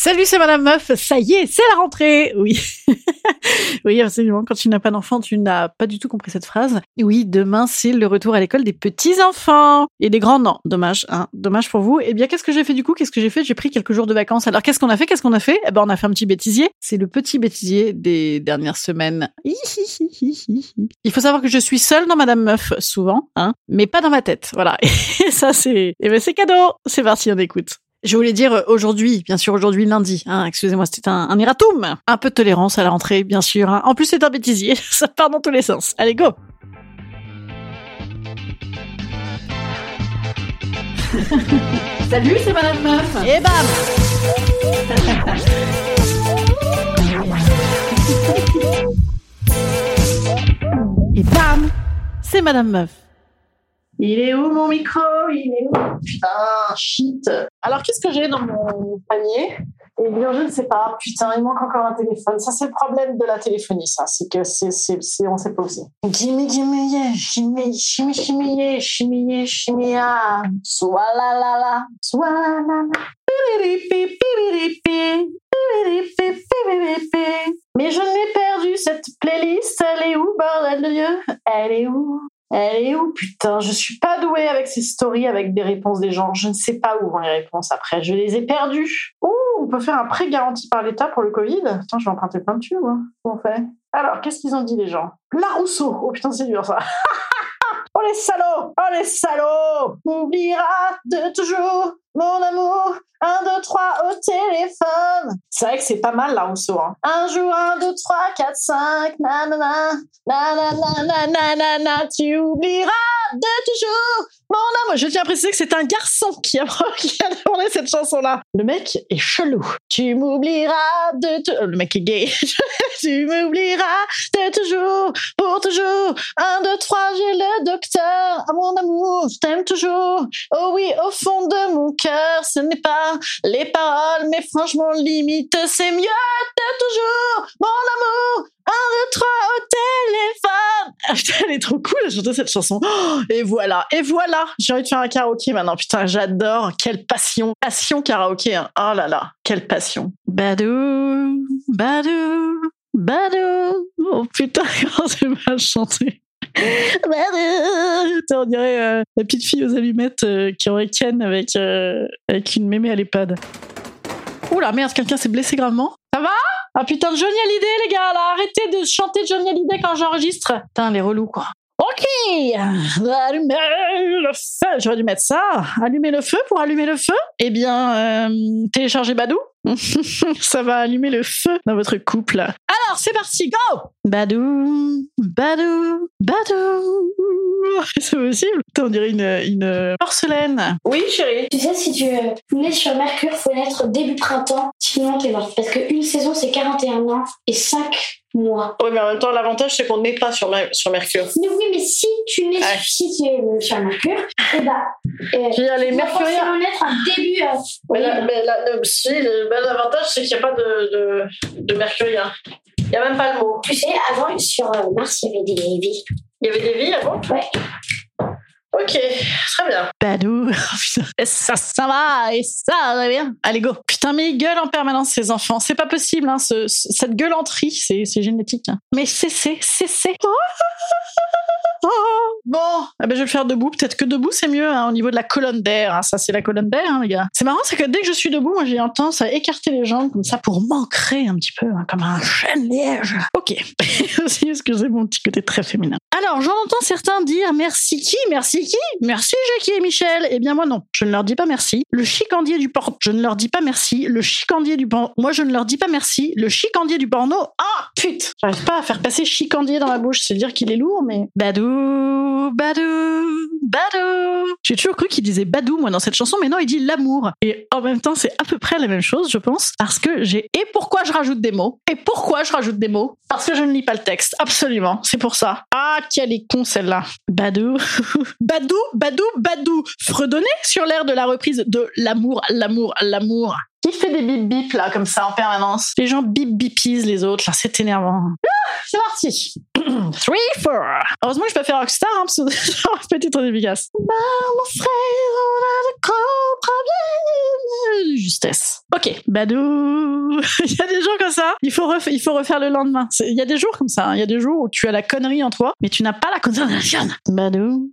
Salut, c'est Madame Meuf. Ça y est, c'est la rentrée. Oui. oui, absolument. Quand tu n'as pas d'enfant, tu n'as pas du tout compris cette phrase. Oui, demain, c'est le retour à l'école des petits-enfants. Et des grands, non. Dommage, hein. Dommage pour vous. Eh bien, qu'est-ce que j'ai fait du coup? Qu'est-ce que j'ai fait? J'ai pris quelques jours de vacances. Alors, qu'est-ce qu'on a fait? Qu'est-ce qu'on a fait? Eh ben, on a fait un petit bêtisier. C'est le petit bêtisier des dernières semaines. Il faut savoir que je suis seule dans Madame Meuf, souvent, hein. Mais pas dans ma tête. Voilà. Et ça, c'est, eh ben, c'est cadeau. C'est parti, on écoute. Je voulais dire euh, aujourd'hui, bien sûr aujourd'hui lundi. Hein, Excusez-moi, c'était un, un erratum. Un peu de tolérance à la rentrée, bien sûr. hein. En plus, c'est un bêtisier, ça part dans tous les sens. Allez, go Salut, c'est Madame Meuf. Et bam Et bam C'est Madame Meuf. Il est où mon micro? Il est où? Putain, shit. Alors qu'est-ce que j'ai dans mon panier? Eh bien, je ne sais pas. Putain, il manque encore un téléphone. Ça, c'est le problème de la téléphonie, ça. C'est que c'est, c'est, c'est, on sait pas où c'est. Gimme, gimme, yeah, gimme. Piripi, piripi, piripi, piripi. Mais je l'ai perdu, cette playlist. Elle est où, bordel de Dieu? Elle est où? Elle est où Putain, je suis pas douée avec ces stories, avec des réponses des gens. Je ne sais pas où vont les réponses après. Je les ai perdues. Ouh, on peut faire un prêt garanti par l'État pour le Covid? Putain, je vais emprunter plein de tubes. Hein. Comment on fait? Alors, qu'est-ce qu'ils ont dit les gens? La Rousseau. Oh putain, c'est dur ça. oh les salauds Oh les salauds Oubliera de toujours mon amour. Un, deux, trois au téléphone. C'est vrai que c'est pas mal la Rousseau. Hein. Un jour, un, deux, trois, quatre, cinq. Nanana. Nanana. Nanana. Tu oublieras de toujours mon amour. Je tiens à préciser que c'est un garçon qui a, qui a demandé cette chanson-là. Le mec est chelou. Tu m'oublieras de tout. Le mec est gay. tu m'oublieras de toujours, pour toujours. Un, deux, trois, j'ai le docteur. Ah, mon amour, je t'aime toujours. Oh oui, au fond de mon cœur, ce n'est pas les paroles, mais franchement, limite, c'est mieux de toujours. Mon amour, un, deux, trois, au téléphone. Ah, elle est trop cool à chanter cette chanson. Oh, et voilà, et voilà. J'ai envie de faire un karaoké maintenant. Putain, j'adore. Quelle passion. Passion karaoké. Hein. Oh là là, quelle passion. Badou, badou, badou. Oh putain, comment c'est mal chanté. Badou. Putain, on dirait euh, la petite fille aux allumettes euh, qui aurait Ken avec, euh, avec une mémé à l'EHPAD. Oula, merde, quelqu'un s'est blessé gravement. Ça va? Ah putain Johnny Hallyday, les gars, là, arrêtez de chanter Johnny Hallyday quand j'enregistre. Putain, les relous, quoi. Ok, allumer le feu. J'aurais dû mettre ça. Allumer le feu pour allumer le feu. Eh bien, euh, téléchargez Badou. ça va allumer le feu dans votre couple. Alors, c'est parti, go Badou, Badou, Badou. C'est possible On dirait une, une porcelaine. Oui, chérie. Tu sais, si tu euh, nais sur Mercure, faut naître début printemps, sinon t'es mort. Parce qu'une saison, c'est 41 ans et 5 mois. Oui, mais en même temps, l'avantage, c'est qu'on n'est pas sur, Mer- sur Mercure. Mais oui, mais si tu nais Ouais. si tu es euh, sur Mercure, et bah. Euh, Je veux dire, les tu vas Mercuriens. forcément naître à début. euh, Mais, oui, la- mais la- le, si, le bel avantage, c'est qu'il n'y a pas de, de, de mercurien. Il n'y a même pas le mot. Tu sais, avant, sur euh, Mars, il y avait des vies. Il y avait des vies avant? Ouais. Ok, très bien. Badou, putain. Ça, ça va, et ça va bien. Allez, go. Putain, mais ils gueulent en permanence, ces enfants. C'est pas possible, hein, ce, ce- cette gueulanterie, c'est c'est génétique. hein. Mais cessez, cessez. Bon, eh ben, je vais le faire debout. Peut-être que debout, c'est mieux hein, au niveau de la colonne d'air. Hein. Ça, c'est la colonne d'air, hein, les gars. C'est marrant, c'est que dès que je suis debout, moi, j'ai tendance à écarter les jambes comme ça pour m'ancrer un petit peu, comme un chêne liège. Ok. Excusez mon petit côté très féminin. Alors, j'en entends certains dire merci qui Merci qui? Merci Jackie et Michel. Eh bien, moi, non. Je ne leur dis pas merci. Le chicandier du porno, je ne leur dis pas merci. Le chicandier du porno, moi, je ne leur dis pas merci. Le chicandier du porno, ah, putain J'arrive pas à faire passer chicandier dans ma bouche. C'est dire qu'il est lourd, mais badou, badou, badou. J'ai toujours cru qu'il disait badou, moi, dans cette chanson, mais non, il dit l'amour. Et en même temps, c'est à peu près la même chose, je pense, parce que j'ai. Et pourquoi je rajoute des mots? Et pourquoi je rajoute des mots? Parce que je ne lis pas le texte. Absolument. C'est pour ça. Ah, quelle est con celle-là. Badou. badou, badou, badou. Fredonner sur l'air de la reprise de l'amour, l'amour, l'amour. Qui fait des bip bip là comme ça en permanence Les gens bip bipisent les autres là, c'est énervant. Ah, c'est parti. Three, four. Heureusement que je peux faire Rockstar hein, parce que j'aurais peut être trop efficace. Bah, mon frère, on a de gros problèmes. Justesse. Ok, badou. il y a des jours comme ça. Il faut, refaire, il faut refaire le lendemain. Il y a des jours comme ça. Hein. Il y a des jours où tu as la connerie en toi, mais tu n'as pas la concentration. Badou.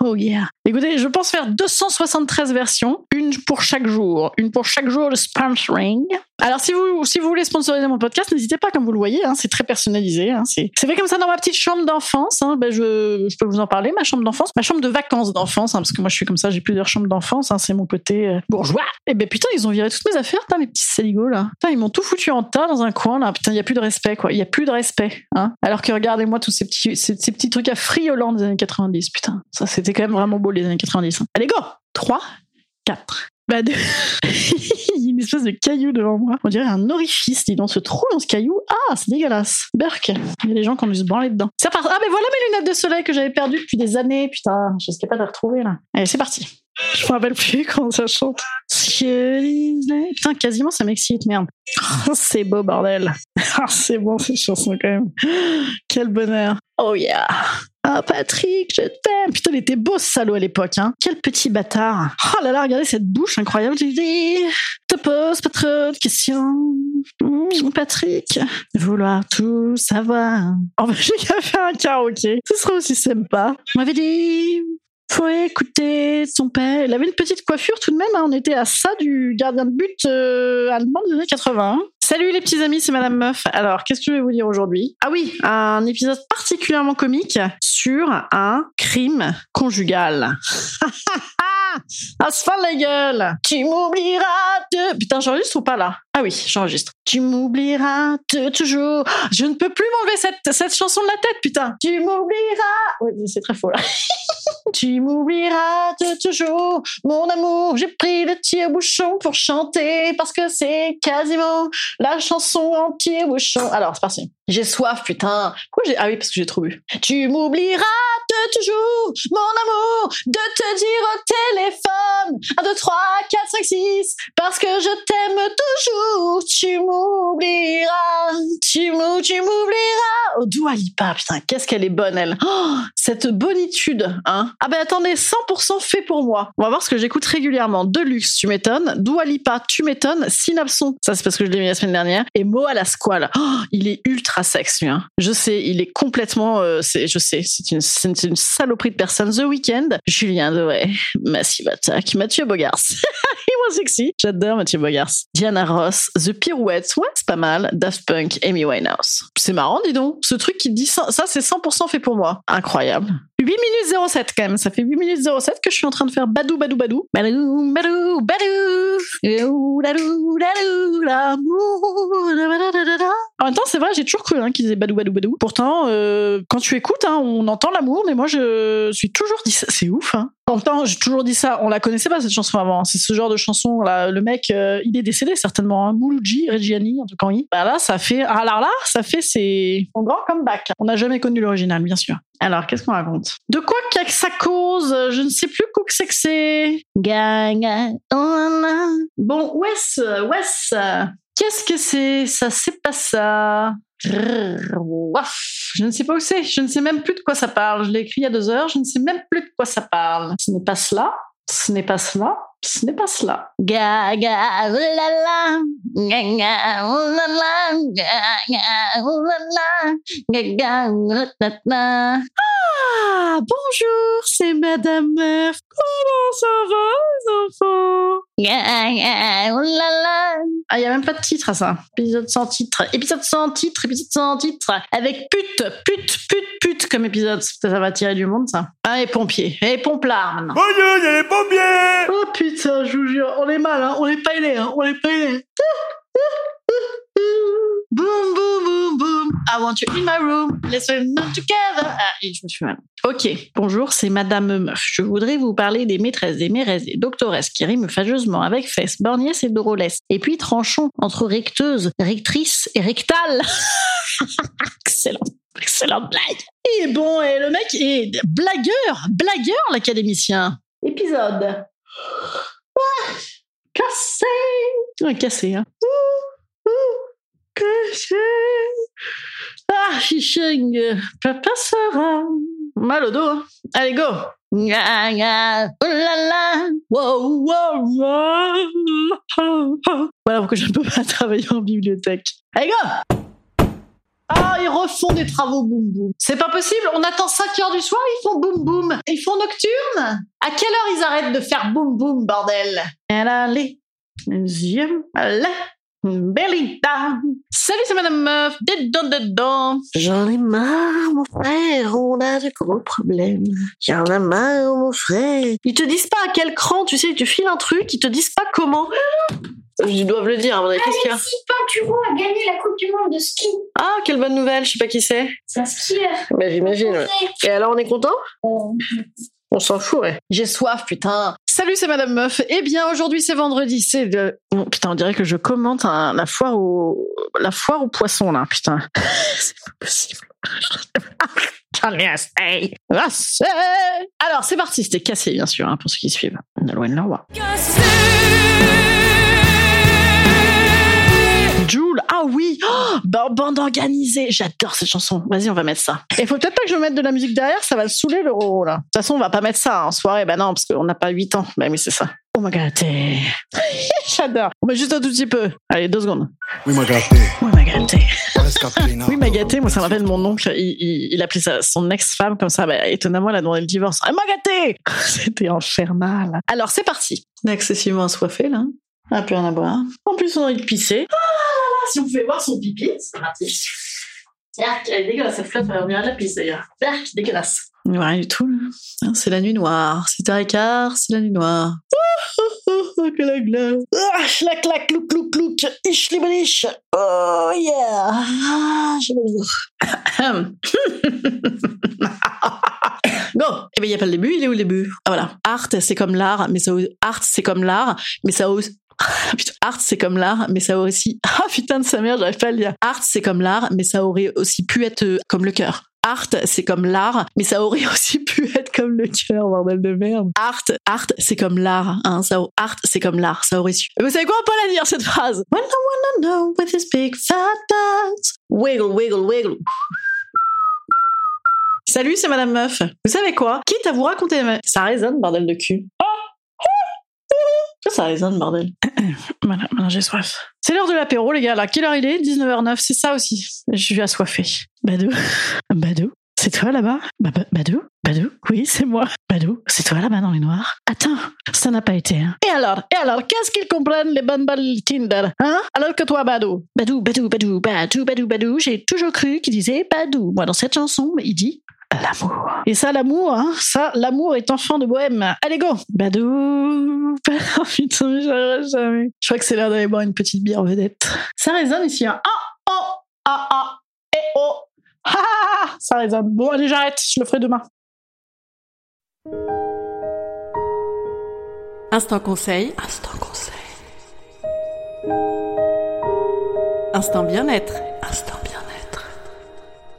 Oh yeah. Écoutez, je pense faire 273 versions, une pour chaque jour, une pour chaque jour de sponsoring. Alors si vous si vous voulez sponsoriser mon podcast, n'hésitez pas, comme vous le voyez, hein, c'est très personnalisé. Hein, c'est fait comme ça dans ma petite chambre d'enfance. Hein, ben je, je peux vous en parler, ma chambre d'enfance, ma chambre de vacances d'enfance, hein, parce que moi je suis comme ça, j'ai plusieurs chambres d'enfance. C'est mon côté euh, bourgeois. Et eh ben putain, ils ont viré toutes mes affaires, putain, mes petits saligots là. Putain, ils m'ont tout foutu en tas dans un coin là. Putain, il y a plus de respect quoi. Il y a plus de respect. Alors que regardez-moi tous ces petits ces, petits trucs affriolants des années 90. Putain, ça c'était quand même vraiment beau les années 90. Hein. Allez go 3, 4. Bah, de... une espèce de caillou devant moi. On dirait un orifice, dis donc, ce trou dans ce caillou. Ah, c'est dégueulasse. Burk. Il y a des gens qui ont dû se branler dedans. Ça part... Ah, mais voilà mes lunettes de soleil que j'avais perdues depuis des années. Putain, je pas de les retrouver là. Allez, c'est parti. Je me rappelle plus quand ça chante. Putain, quasiment ça m'excite, merde. Oh, c'est beau, bordel. Ah, c'est bon ces chansons quand même. Quel bonheur. Oh yeah. Ah, Patrick, je t'aime. Putain, il était beau ce salaud à l'époque, hein. Quel petit bâtard. Oh là là, regardez cette bouche incroyable. Je dis, te pose pas trop de questions. Mmh, Patrick, vouloir tout savoir. Oh, bah, j'ai qu'à faire un karaoké. Ce sera aussi sympa. On m'avait dit, faut écouter son père. Il avait une petite coiffure tout de même. Hein. On était à ça du gardien de but euh, allemand des années 80. Salut les petits amis, c'est Madame Meuf. Alors, qu'est-ce que je vais vous dire aujourd'hui? Ah oui, un épisode particulièrement comique sur un crime conjugal. Ah, se la gueule Tu m'oublieras de... Putain, j'enregistre ou pas là? Ah oui, j'enregistre. Tu m'oublieras toujours. Je ne peux plus m'enlever cette, cette chanson de la tête, putain. Tu m'oublieras... Oui, c'est très faux là. tu m'oublieras toujours, mon amour. J'ai pris le tire-bouchon pour chanter parce que c'est quasiment la chanson en tire-bouchon. Alors, c'est parti. J'ai soif, putain. Ah oui, parce que j'ai trop bu. Tu m'oublieras toujours, mon amour, de te dire au téléphone. 1, 2, 3, 4, 5, 6. Parce que je t'aime toujours. Tu m'oublieras. Tu m'oublieras. Oh, Dua Lipa, putain, qu'est-ce qu'elle est bonne, elle. Oh, cette bonitude, hein. Ah ben attendez, 100% fait pour moi. On va voir ce que j'écoute régulièrement. Deluxe, tu m'étonnes. Dua Lipa, tu m'étonnes. Synapson, ça c'est parce que je l'ai mis la semaine dernière. Et Mo à la squale. Oh, il est ultra sexe, lui. Hein. Je sais, il est complètement. Euh, je sais, c'est une, c'est une saloperie de personne. The Weeknd, Julien Doré, Massive Attack, Mathieu Bogars. sexy. J'adore Mathieu Bogars. Diana Ross, The Pirouette, ouais, c'est pas mal. Daft Punk, Amy Winehouse. C'est marrant, dis donc. Ce truc qui dit ça, ça c'est 100% fait pour moi. Incroyable. 8 minutes 07 quand même. Ça fait 8 minutes 07 que je suis en train de faire badou badou badou. Badou badou badou. Badou En même temps, c'est vrai, j'ai toujours cru hein, qu'ils disaient badou badou badou. Pourtant, euh, quand tu écoutes, hein, on entend l'amour, mais moi je suis toujours dit ça. C'est ouf. Hein. Temps, j'ai toujours dit ça. On la connaissait pas cette chanson avant. C'est ce genre de chanson là. Le mec, euh, il est décédé certainement. Hein. Mouloudji, Reggiani, en tout cas. Bah là, ça fait. Alors là, ça fait c'est son grand comeback. On n'a jamais connu l'original, bien sûr. Alors, qu'est-ce qu'on raconte? De quoi que ça cause Je ne sais plus quoi que c'est que c'est. Bon, Wes, Wes, qu'est-ce que c'est? Ça, c'est pas ça. Je ne sais pas où c'est. Je ne sais même plus de quoi ça parle. Je l'ai écrit il y a deux heures. Je ne sais même plus de quoi ça parle. Ce n'est pas cela. Ce n'est pas cela. Ce n'est pas cela. Ah, bonjour, c'est Madame Meuf. Comment ça va, les enfants? Ah, il n'y a même pas de titre à ça. Épisode sans titre. Épisode sans titre, épisode sans titre. Avec pute, pute, pute, pute comme épisode. Ça va tirer du monde, ça. Ah, et pompiers. Et pomplard, maintenant. Oh, il y a les pompiers Oh putain, je vous jure, on est mal, hein. on est pas ailés, hein. on est pas ailés. Boom, boom, boom, boom. I want you in my room. Let's run together. Ah, et je me suis mal. Ok, bonjour, c'est Madame Meuf. Je voudrais vous parler des maîtresses, des mairesses, des doctoresses qui riment fageusement avec fesses, borgnesse et drôlesse. Et puis tranchons entre recteuse, rectrice et rectale. Excellent. Excellente blague. Et bon, et le mec est blagueur, blagueur l'académicien. Épisode. Ah, cassé. Ouais, cassé, hein. Ouh, ouh, cassé. Ah, chicheng, papa sera. Mal au dos. Allez, go. Oh wow, wow. Voilà pourquoi je ne peux pas travailler en bibliothèque. Allez, go. Ah, ils refont des travaux boum boum. C'est pas possible, on attend 5 heures du soir, ils font boum boum. Ils font nocturne À quelle heure ils arrêtent de faire boum boum, bordel? Allez, yeux, allez, Belinda. Salut, c'est Madame Meuf. Dedans, dedans. J'en ai marre, mon frère, on a de gros problèmes. J'en ai marre, mon frère. Ils te disent pas à quel cran, tu sais, tu files un truc, ils te disent pas comment. Ils doivent le dire, à mon avis. Qu'est-ce qu'il y a Alexis Pinturo a gagné la Coupe du Monde de ski. Ah, quelle bonne nouvelle, je sais pas qui c'est. C'est un skieur. Bah, j'imagine, ouais. Et alors, on est content? Euh, On s'en fout, ouais. J'ai soif, putain. Salut, c'est Madame Meuf. Eh bien, aujourd'hui, c'est vendredi. C'est le. Oh, putain, on dirait que je commente un- la foire au la foire aux poissons là. Putain, c'est pas possible. J'en ai assez. Assez. Alors, c'est parti. C'était cassé, bien sûr, hein, pour ceux qui suivent. Nolwenn Leroy. Jules, oui, oh, ba- bande organisée, j'adore cette chanson. Vas-y, on va mettre ça. Il faut peut-être pas que je mette de la musique derrière, ça va le saouler le roro là. De toute façon, on va pas mettre ça en soirée, bah non, parce qu'on n'a pas 8 ans. Bah oui, c'est ça. Oh my god, t'es- j'adore. On met juste un tout petit peu. Allez, deux secondes. Oui, m'a gâté. My god, t'es- Presque Caterina. Oui, Magaté, moi ça me rappelle mon oncle, il, il, il appelait sa, son ex-femme comme ça, bah, étonnamment elle a demandé le divorce. Ah, Magaté C'était infernal. Alors c'est parti. On est excessivement assoiffé là. Ah, plus rien à boire. En plus on a envie de pisser. Ah si on pouvait voir son pipi, c'est parti. Yark, elle est dégueulasse, cette flotte, on la pisse d'ailleurs. Yark, dégueulasse. Ouais, rien du tout là. Hein, C'est la nuit noire. C'est un écart, c'est la nuit noire. Oh, oh, oh, oh, que la glace. Ah, la clac, louk, louk, louk. Ich liebe dich. Oh yeah. Ah, j'ai. Go. Eh ben, il n'y a pas le début, il est où le début? Ah, voilà. Art, c'est comme l'art, mais ça, art, c'est comme l'art, mais ça ose, Art, c'est comme l'art, mais ça aurait aussi, ah, putain de sa mère, j'arrive pas à le dire. Art, c'est comme l'art, mais ça aurait aussi pu être euh, comme le cœur. Art, c'est comme l'art, mais ça aurait aussi pu être comme le cœur, bordel de merde. Art, art, c'est comme l'art, hein, ça, art, c'est comme l'art, ça aurait su. Vous savez quoi, on peut la dire, cette phrase? I wanna. Wiggle, wiggle, wiggle. Salut, c'est Madame Meuf. Vous savez quoi? Quitte à vous raconter... Ça résonne, bordel de cul. Ça, résonne, bordel. voilà, j'ai soif. C'est l'heure de l'apéro, les gars. Là, quelle heure il est 19h09, c'est ça aussi. Je suis assoiffé. Badou Badou C'est toi là-bas? Ba- ba- Badou? Badou? Oui, c'est moi. Badou C'est toi là-bas dans les noirs Attends, ça n'a pas été. Hein. Et alors? Et alors Qu'est-ce qu'ils comprennent, les balles Tinder Hein? Alors que toi, Badou? Badou, Badou, Badou, Badou, Badou, Badou, j'ai toujours cru qu'il disait Badou. Moi, dans cette chanson, il dit L'amour. Et ça, l'amour, hein, ça, l'amour est enfant de bohème. Allez, go Badou Oh putain, arriverai jamais. Je crois que c'est l'heure d'aller boire une petite bière vedette. Ça résonne ici, hein. Ah, oh, ah, ah, et oh. Ah, ah, ah, ça résonne. Bon, allez, j'arrête, je le ferai demain. Instant conseil. Instant conseil. Instant bien-être. Instant bien-être.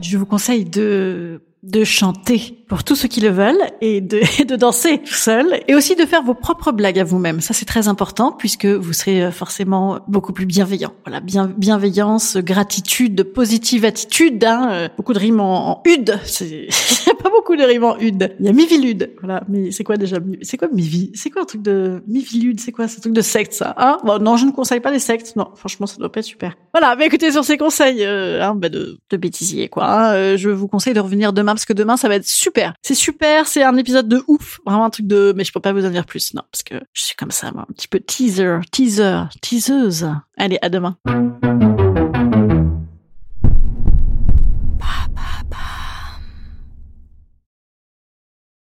Je vous conseille de de chanter pour tous ceux qui le veulent et de, de danser seul et aussi de faire vos propres blagues à vous-même. Ça, c'est très important puisque vous serez euh, forcément beaucoup plus bienveillant. Voilà, bien, bienveillance, gratitude, positive attitude. Hein, euh, beaucoup de rimes en, en ude. Il n'y a pas beaucoup de rimes en ude. Il y a mivilude. Voilà, mais c'est quoi déjà C'est quoi mivi C'est quoi un truc de mivilude? C'est quoi ce truc de secte ça hein? Bon, non, je ne conseille pas les sectes. Non, franchement, ça doit pas être super. Voilà, mais écoutez sur ces conseils euh, hein, bah de, de bêtisier quoi. Hein, je vous conseille de revenir demain parce que demain ça va être super. C'est super, c'est un épisode de ouf, vraiment un truc de mais je peux pas vous en dire plus non parce que je suis comme ça moi, un petit peu teaser, teaser, teaseuse. Allez, à demain.